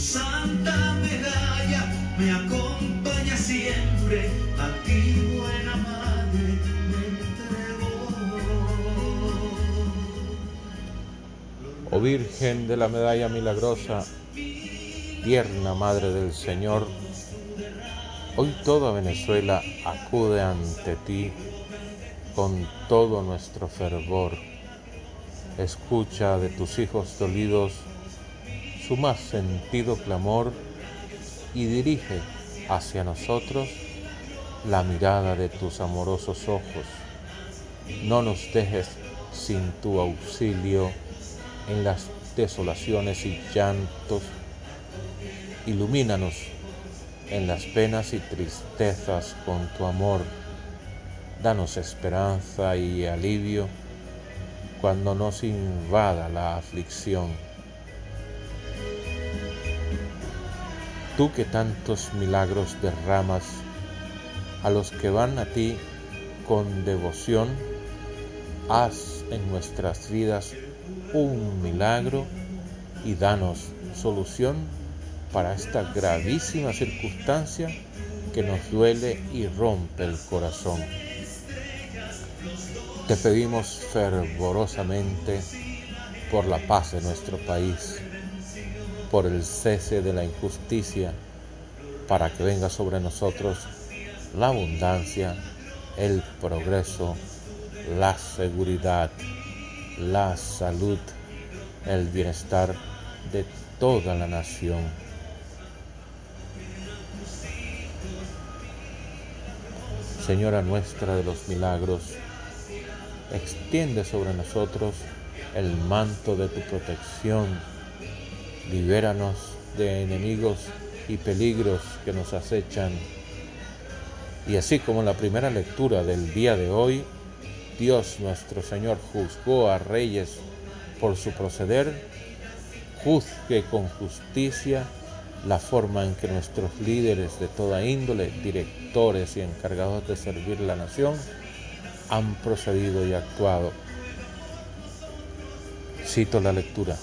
santa medalla me acompaña siempre, a ti buena madre me entrego. Oh Virgen de la Medalla Milagrosa, tierna Madre del Señor, hoy toda Venezuela acude ante ti con todo nuestro fervor. Escucha de tus hijos dolidos su más sentido clamor y dirige hacia nosotros la mirada de tus amorosos ojos. No nos dejes sin tu auxilio en las desolaciones y llantos. Ilumínanos en las penas y tristezas con tu amor. Danos esperanza y alivio cuando nos invada la aflicción. Tú que tantos milagros derramas a los que van a ti con devoción, haz en nuestras vidas un milagro y danos solución para esta gravísima circunstancia que nos duele y rompe el corazón. Te pedimos fervorosamente por la paz de nuestro país, por el cese de la injusticia, para que venga sobre nosotros la abundancia, el progreso, la seguridad, la salud, el bienestar de toda la nación. Señora nuestra de los milagros, extiende sobre nosotros el manto de tu protección. Libéranos de enemigos y peligros que nos acechan. Y así como en la primera lectura del día de hoy, Dios nuestro Señor juzgó a reyes por su proceder, juzgue con justicia la forma en que nuestros líderes de toda índole, directores y encargados de servir la nación, han procedido y actuado. Cito la lectura.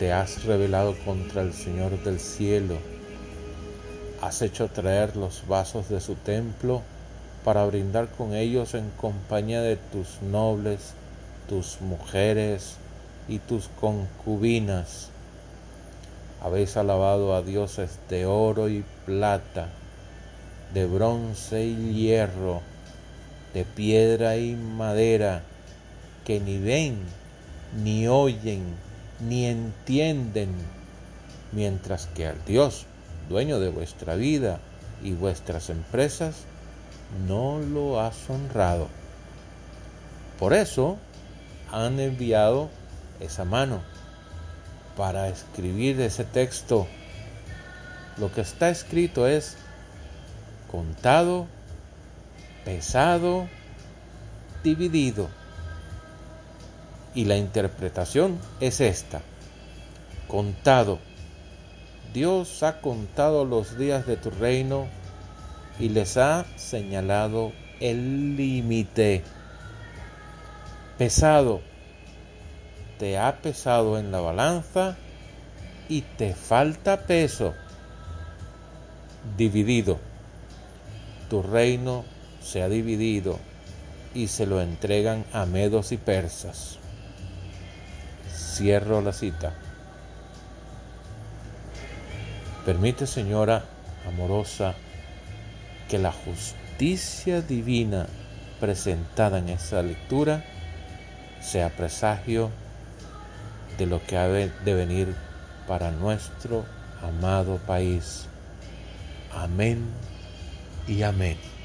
Te has rebelado contra el Señor del cielo. Has hecho traer los vasos de su templo para brindar con ellos en compañía de tus nobles, tus mujeres y tus concubinas. Habéis alabado a dioses de oro y plata, de bronce y hierro, de piedra y madera, que ni ven, ni oyen, ni entienden, mientras que al Dios, dueño de vuestra vida y vuestras empresas, no lo has honrado. Por eso han enviado esa mano para escribir ese texto. Lo que está escrito es contado pesado, dividido. Y la interpretación es esta. Contado. Dios ha contado los días de tu reino y les ha señalado el límite. Pesado. Te ha pesado en la balanza y te falta peso. Dividido. Tu reino se ha dividido y se lo entregan a medos y persas. Cierro la cita. Permite, Señora amorosa, que la justicia divina presentada en esa lectura sea presagio de lo que ha de venir para nuestro amado país. Amén y amén.